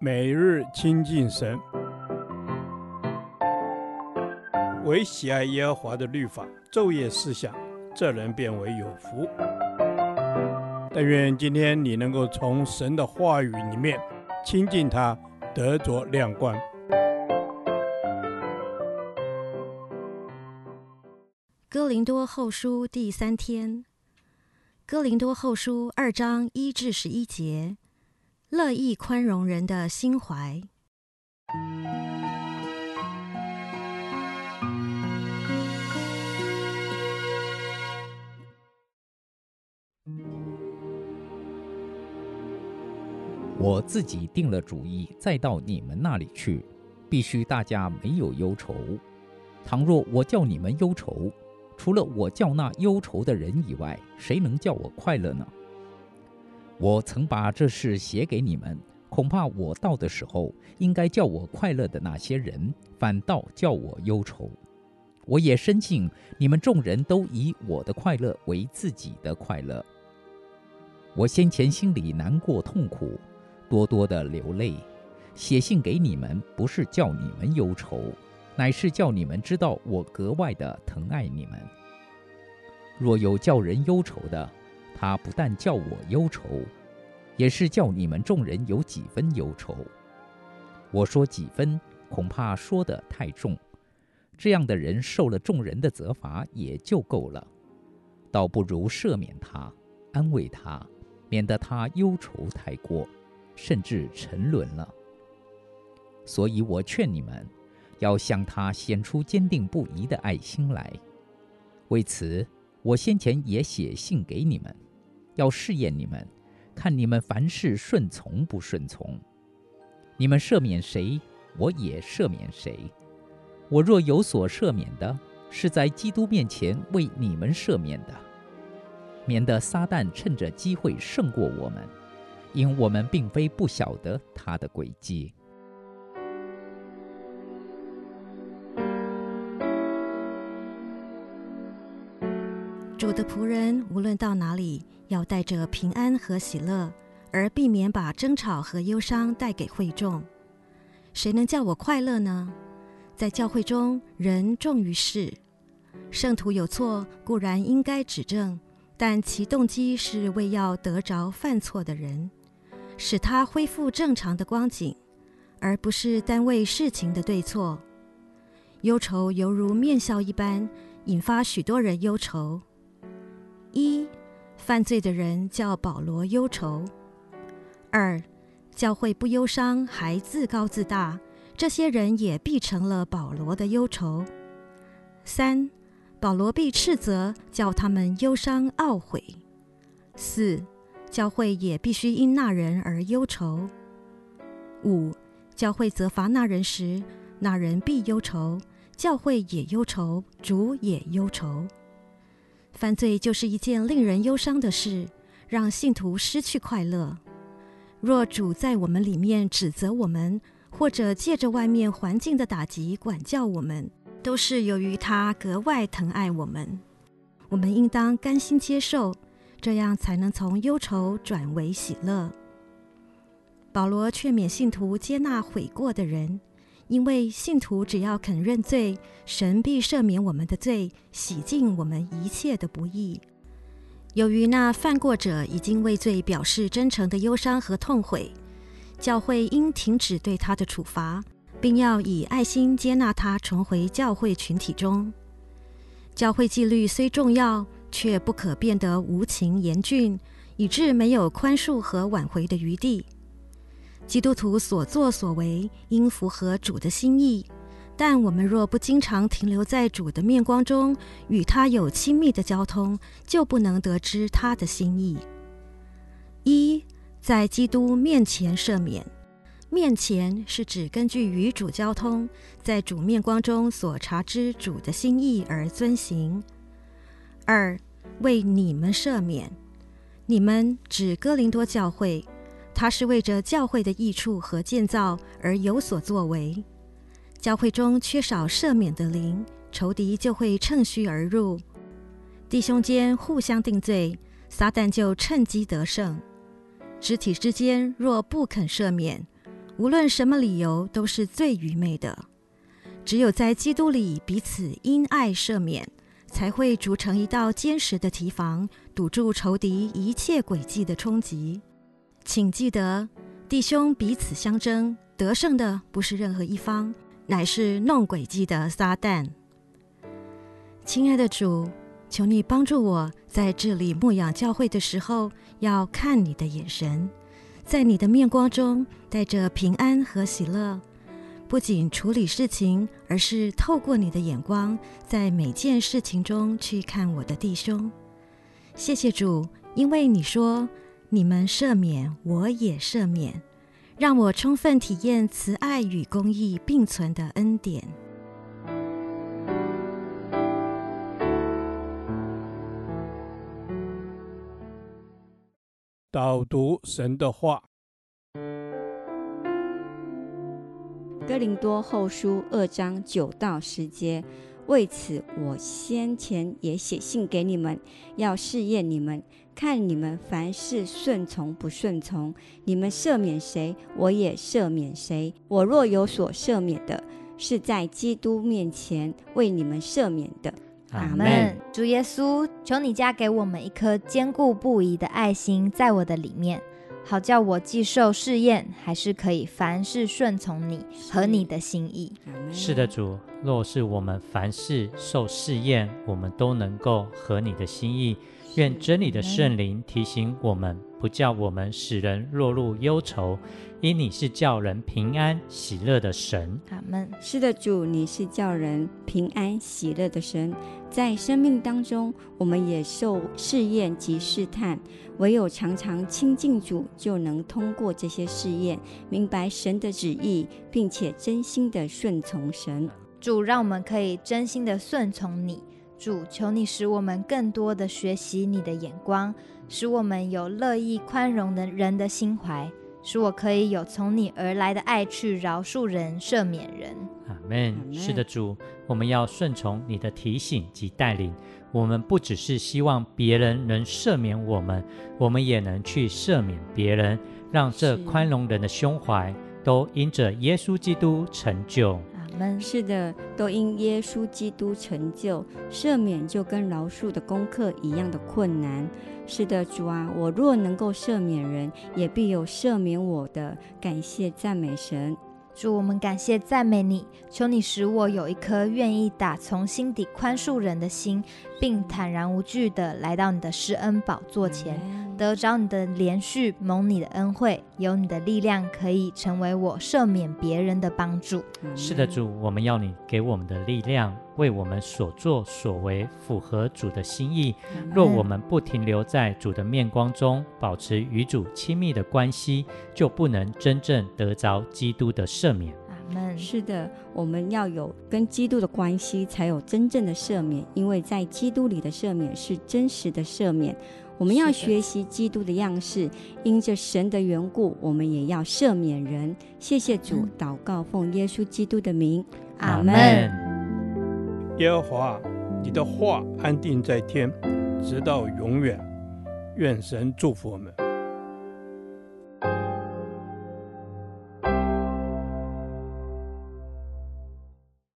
每日亲近神，唯喜爱耶和华的律法，昼夜思想，这人便为有福。但愿今天你能够从神的话语里面亲近他，得着亮光。哥林多后书第三天，哥林多后书二章一至十一节。乐意宽容人的心怀。我自己定了主意，再到你们那里去，必须大家没有忧愁。倘若我叫你们忧愁，除了我叫那忧愁的人以外，谁能叫我快乐呢？我曾把这事写给你们，恐怕我到的时候，应该叫我快乐的那些人，反倒叫我忧愁。我也深信你们众人都以我的快乐为自己的快乐。我先前心里难过痛苦，多多的流泪，写信给你们，不是叫你们忧愁，乃是叫你们知道我格外的疼爱你们。若有叫人忧愁的，他不但叫我忧愁，也是叫你们众人有几分忧愁。我说几分，恐怕说得太重。这样的人受了众人的责罚也就够了，倒不如赦免他，安慰他，免得他忧愁太过，甚至沉沦了。所以我劝你们，要向他显出坚定不移的爱心来。为此，我先前也写信给你们。要试验你们，看你们凡事顺从不顺从。你们赦免谁，我也赦免谁。我若有所赦免的，是在基督面前为你们赦免的，免得撒旦趁着机会胜过我们，因我们并非不晓得他的诡计。的仆人无论到哪里，要带着平安和喜乐，而避免把争吵和忧伤带给会众。谁能叫我快乐呢？在教会中，人重于事。圣徒有错，固然应该指正，但其动机是为要得着犯错的人，使他恢复正常的光景，而不是单为事情的对错。忧愁犹如面笑一般，引发许多人忧愁。一、犯罪的人叫保罗忧愁；二、教会不忧伤还自高自大，这些人也必成了保罗的忧愁；三、保罗必斥责，叫他们忧伤懊悔；四、教会也必须因那人而忧愁；五、教会责罚那人时，那人必忧愁，教会也忧愁，主也忧愁。犯罪就是一件令人忧伤的事，让信徒失去快乐。若主在我们里面指责我们，或者借着外面环境的打击管教我们，都是由于他格外疼爱我们。我们应当甘心接受，这样才能从忧愁转为喜乐。保罗劝勉信徒接纳悔过的人。因为信徒只要肯认罪，神必赦免我们的罪，洗净我们一切的不义。由于那犯过者已经为罪表示真诚的忧伤和痛悔，教会应停止对他的处罚，并要以爱心接纳他重回教会群体中。教会纪律虽重要，却不可变得无情严峻，以致没有宽恕和挽回的余地。基督徒所作所为应符合主的心意，但我们若不经常停留在主的面光中，与他有亲密的交通，就不能得知他的心意。一，在基督面前赦免，面前是指根据与主交通，在主面光中所察知主的心意而遵行。二，为你们赦免，你们指哥林多教会。他是为着教会的益处和建造而有所作为。教会中缺少赦免的灵，仇敌就会趁虚而入。弟兄间互相定罪，撒旦就趁机得胜。肢体之间若不肯赦免，无论什么理由都是最愚昧的。只有在基督里彼此因爱赦免，才会筑成一道坚实的堤防，堵住仇敌一切诡计的冲击。请记得，弟兄彼此相争，得胜的不是任何一方，乃是弄诡计的撒旦。亲爱的主，求你帮助我在这里牧养教会的时候，要看你的眼神，在你的面光中带着平安和喜乐。不仅处理事情，而是透过你的眼光，在每件事情中去看我的弟兄。谢谢主，因为你说你们赦免，我也赦免，让我充分体验慈爱与公义并存的恩典。导读神的话。哥林多后书二章九到十节，为此我先前也写信给你们，要试验你们，看你们凡事顺从不顺从。你们赦免谁，我也赦免谁。我若有所赦免的，是在基督面前为你们赦免的。阿门。主耶稣，求你加给我们一颗坚固不移的爱心，在我的里面。好叫我既受试验，还是可以凡事顺从你和你的心意。是的，主，若是我们凡事受试验，我们都能够合你的心意。愿真理的圣灵提醒我们，不叫我们使人落入忧愁。因你是叫人平安喜乐的神。阿门。是的，主，你是叫人平安喜乐的神。在生命当中，我们也受试验及试探，唯有常常亲近主，就能通过这些试验，明白神的旨意，并且真心的顺从神。主，让我们可以真心的顺从你。主，求你使我们更多的学习你的眼光，使我们有乐意宽容的人的心怀。使我可以有从你而来的爱去饶恕人、赦免人。阿门。是的，主，我们要顺从你的提醒及带领。我们不只是希望别人能赦免我们，我们也能去赦免别人，让这宽容人的胸怀都因着耶稣基督成就。是的，都因耶稣基督成就，赦免就跟饶恕的功课一样的困难。是的，主啊，我若能够赦免人，也必有赦免我的。感谢赞美神。主，我们感谢赞美你，求你使我有一颗愿意打从心底宽恕人的心，并坦然无惧地来到你的施恩宝座前，得着你的连续，蒙你的恩惠，有你的力量，可以成为我赦免别人的帮助。是的，主，我们要你给我们的力量，为我们所作所为符合主的心意。若我们不停留在主的面光中，保持与主亲密的关系，就不能真正得着基督的赦免。阿门。是的，我们要有跟基督的关系，才有真正的赦免。因为在基督里的赦免是真实的赦免。我们要学习基督的样式，因着神的缘故，我们也要赦免人。谢谢主，祷告奉耶稣基督的名，阿门。耶和华，你的话安定在天，直到永远。愿神祝福我们。